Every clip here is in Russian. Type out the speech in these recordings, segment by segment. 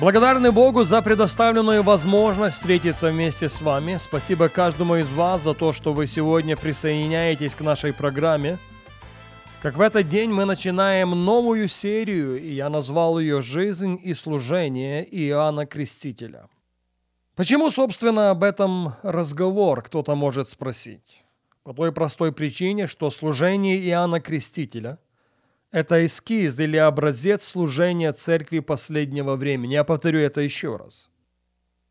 Благодарны Богу за предоставленную возможность встретиться вместе с вами. Спасибо каждому из вас за то, что вы сегодня присоединяетесь к нашей программе. Как в этот день мы начинаем новую серию, и я назвал ее «Жизнь и служение Иоанна Крестителя». Почему, собственно, об этом разговор, кто-то может спросить? По той простой причине, что служение Иоанна Крестителя – это эскиз или образец служения церкви последнего времени. Я повторю это еще раз.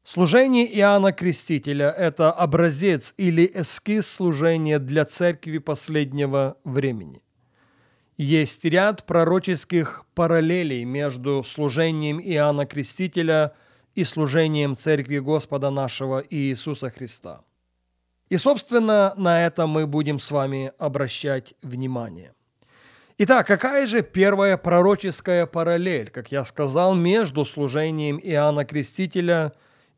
Служение Иоанна Крестителя – это образец или эскиз служения для церкви последнего времени. Есть ряд пророческих параллелей между служением Иоанна Крестителя и служением Церкви Господа нашего Иисуса Христа. И, собственно, на это мы будем с вами обращать внимание. Итак, какая же первая пророческая параллель, как я сказал, между служением Иоанна Крестителя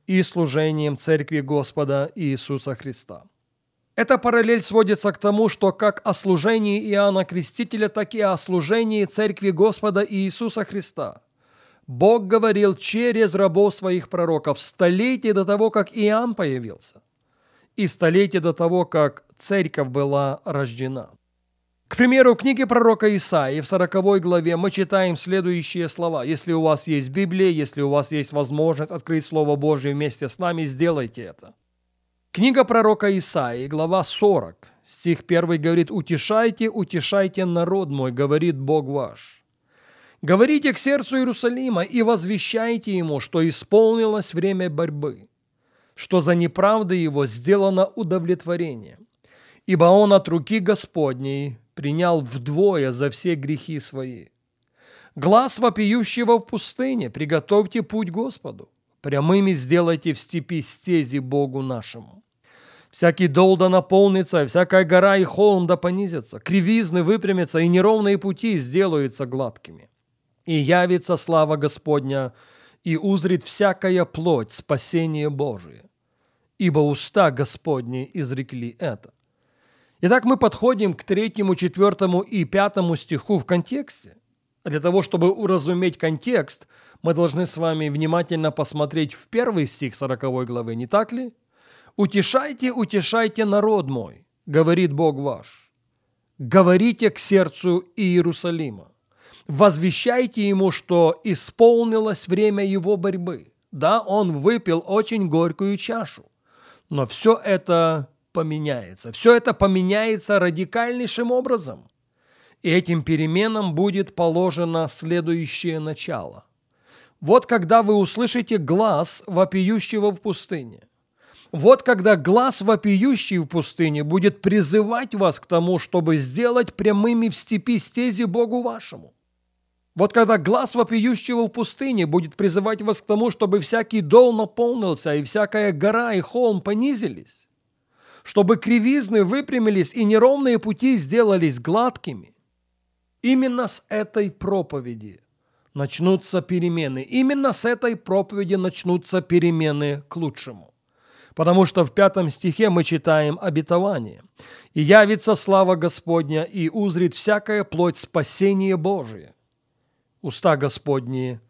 и служением Церкви Господа Иисуса Христа? Эта параллель сводится к тому, что как о служении Иоанна Крестителя, так и о служении Церкви Господа Иисуса Христа. Бог говорил через рабов своих пророков столетие до того, как Иоанн появился, и столетие до того, как Церковь была рождена. К примеру, в книге пророка Исаии в 40 главе мы читаем следующие слова. Если у вас есть Библия, если у вас есть возможность открыть Слово Божье вместе с нами, сделайте это. Книга пророка Исаии, глава 40, стих 1 говорит, «Утешайте, утешайте народ мой, говорит Бог ваш». Говорите к сердцу Иерусалима и возвещайте ему, что исполнилось время борьбы, что за неправды его сделано удовлетворение, ибо он от руки Господней принял вдвое за все грехи свои. Глаз вопиющего в пустыне, приготовьте путь Господу, прямыми сделайте в степи стези Богу нашему. Всякий дол да наполнится, всякая гора и холм да понизятся, кривизны выпрямятся, и неровные пути сделаются гладкими. И явится слава Господня, и узрит всякая плоть спасение Божие. Ибо уста Господни изрекли это. Итак, мы подходим к третьему, четвертому и пятому стиху в контексте. Для того, чтобы уразуметь контекст, мы должны с вами внимательно посмотреть в первый стих 40 главы, не так ли? «Утешайте, утешайте народ мой, говорит Бог ваш. Говорите к сердцу Иерусалима. Возвещайте ему, что исполнилось время его борьбы. Да, он выпил очень горькую чашу, но все это поменяется. Все это поменяется радикальнейшим образом. И этим переменам будет положено следующее начало. Вот когда вы услышите глаз вопиющего в пустыне. Вот когда глаз вопиющий в пустыне будет призывать вас к тому, чтобы сделать прямыми в степи стези Богу вашему. Вот когда глаз вопиющего в пустыне будет призывать вас к тому, чтобы всякий дол наполнился, и всякая гора и холм понизились, чтобы кривизны выпрямились и неровные пути сделались гладкими. Именно с этой проповеди начнутся перемены. Именно с этой проповеди начнутся перемены к лучшему. Потому что в пятом стихе мы читаем обетование. «И явится слава Господня, и узрит всякая плоть спасение Божие». Уста Господние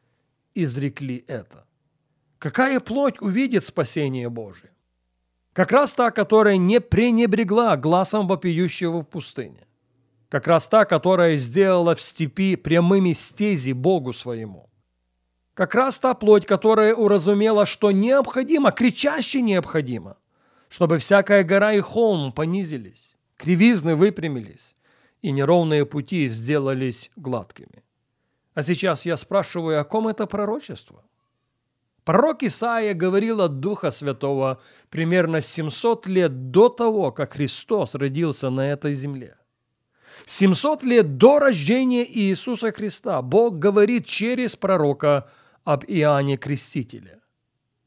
изрекли это. Какая плоть увидит спасение Божие? Как раз та, которая не пренебрегла глазом вопиющего в пустыне. Как раз та, которая сделала в степи прямыми стези Богу своему. Как раз та плоть, которая уразумела, что необходимо, кричаще необходимо, чтобы всякая гора и холм понизились, кривизны выпрямились, и неровные пути сделались гладкими. А сейчас я спрашиваю, о ком это пророчество? Пророк Исаия говорил от Духа Святого примерно 700 лет до того, как Христос родился на этой земле. 700 лет до рождения Иисуса Христа Бог говорит через пророка об Иоанне Крестителе.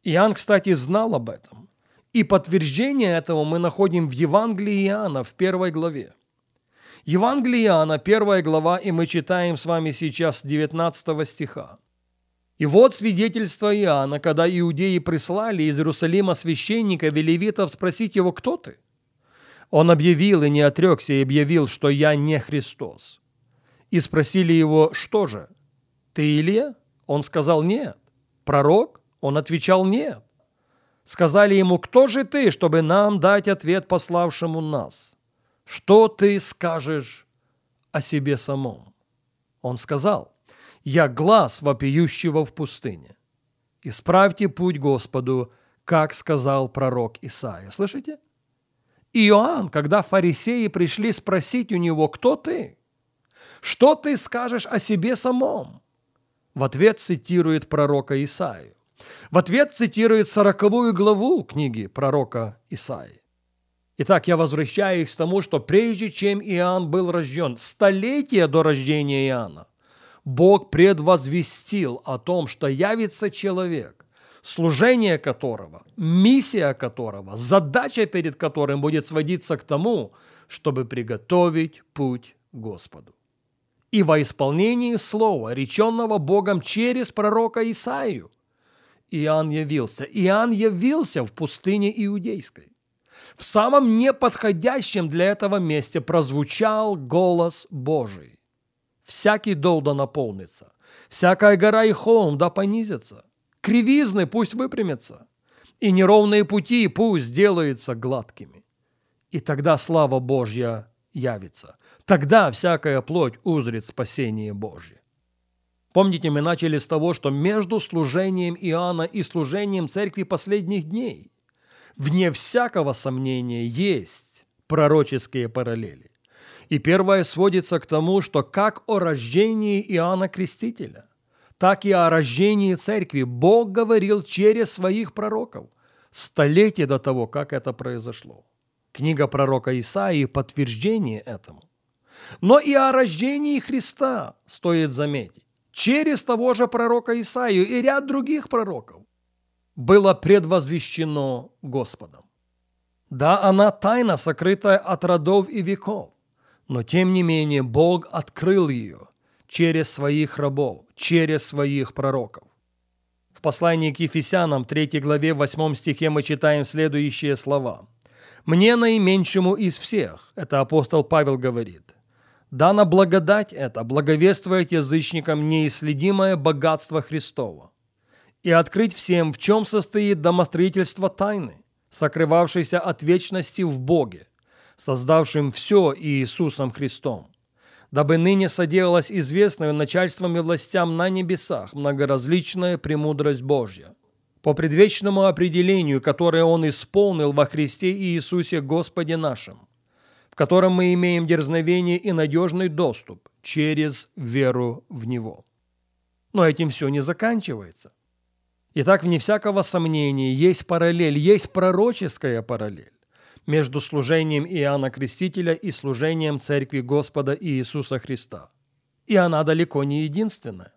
Иоанн, кстати, знал об этом. И подтверждение этого мы находим в Евангелии Иоанна в первой главе. Евангелие Иоанна, первая глава, и мы читаем с вами сейчас 19 стиха. И вот свидетельство Иоанна, когда иудеи прислали из Иерусалима священника Велевитов спросить его, кто ты? Он объявил и не отрекся, и объявил, что я не Христос. И спросили его, что же, ты Илья? Он сказал, нет. Пророк? Он отвечал, нет. Сказали ему, кто же ты, чтобы нам дать ответ пославшему нас? Что ты скажешь о себе самом? Он сказал, я глаз вопиющего в пустыне. Исправьте путь Господу, как сказал пророк Исаия. Слышите? Иоанн, когда фарисеи пришли спросить у него, кто ты? Что ты скажешь о себе самом? В ответ цитирует пророка Исаию. В ответ цитирует сороковую главу книги пророка Исаии. Итак, я возвращаюсь к тому, что прежде чем Иоанн был рожден, столетия до рождения Иоанна, Бог предвозвестил о том, что явится человек, служение которого, миссия которого, задача перед которым будет сводиться к тому, чтобы приготовить путь Господу. И во исполнении слова, реченного Богом через пророка Исаию, Иоанн явился. Иоанн явился в пустыне Иудейской. В самом неподходящем для этого месте прозвучал голос Божий. «Всякий дол да наполнится, всякая гора и холм да понизится, кривизны пусть выпрямятся, и неровные пути пусть делаются гладкими. И тогда слава Божья явится. Тогда всякая плоть узрит спасение Божье. Помните, мы начали с того, что между служением Иоанна и служением церкви последних дней, вне всякого сомнения, есть пророческие параллели. И первое сводится к тому, что как о рождении Иоанна Крестителя, так и о рождении церкви Бог говорил через своих пророков столетия до того, как это произошло. Книга пророка Исаии – подтверждение этому. Но и о рождении Христа стоит заметить через того же пророка Исаию и ряд других пророков было предвозвещено Господом. Да, она тайна, сокрытая от родов и веков, но тем не менее Бог открыл ее через своих рабов, через своих пророков. В послании к Ефесянам, 3 главе, 8 стихе мы читаем следующие слова. «Мне наименьшему из всех», это апостол Павел говорит, Дана благодать это, благовествовать язычникам неисследимое богатство Христова и открыть всем, в чем состоит домостроительство тайны, сокрывавшейся от вечности в Боге, создавшим все Иисусом Христом, дабы ныне соделалась известной начальством и властям на небесах многоразличная премудрость Божья, по предвечному определению, которое Он исполнил во Христе Иисусе Господе нашим – в котором мы имеем дерзновение и надежный доступ через веру в Него. Но этим все не заканчивается. Итак, вне всякого сомнения, есть параллель, есть пророческая параллель между служением Иоанна Крестителя и служением Церкви Господа Иисуса Христа. И она далеко не единственная.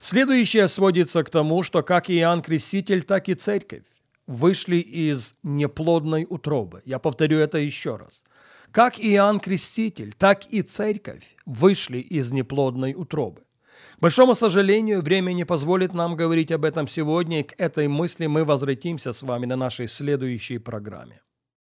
Следующее сводится к тому, что как Иоанн Креститель, так и Церковь вышли из неплодной утробы. Я повторю это еще раз. Как Иоанн Креститель, так и Церковь вышли из неплодной утробы. К большому сожалению, время не позволит нам говорить об этом сегодня, и к этой мысли мы возвратимся с вами на нашей следующей программе.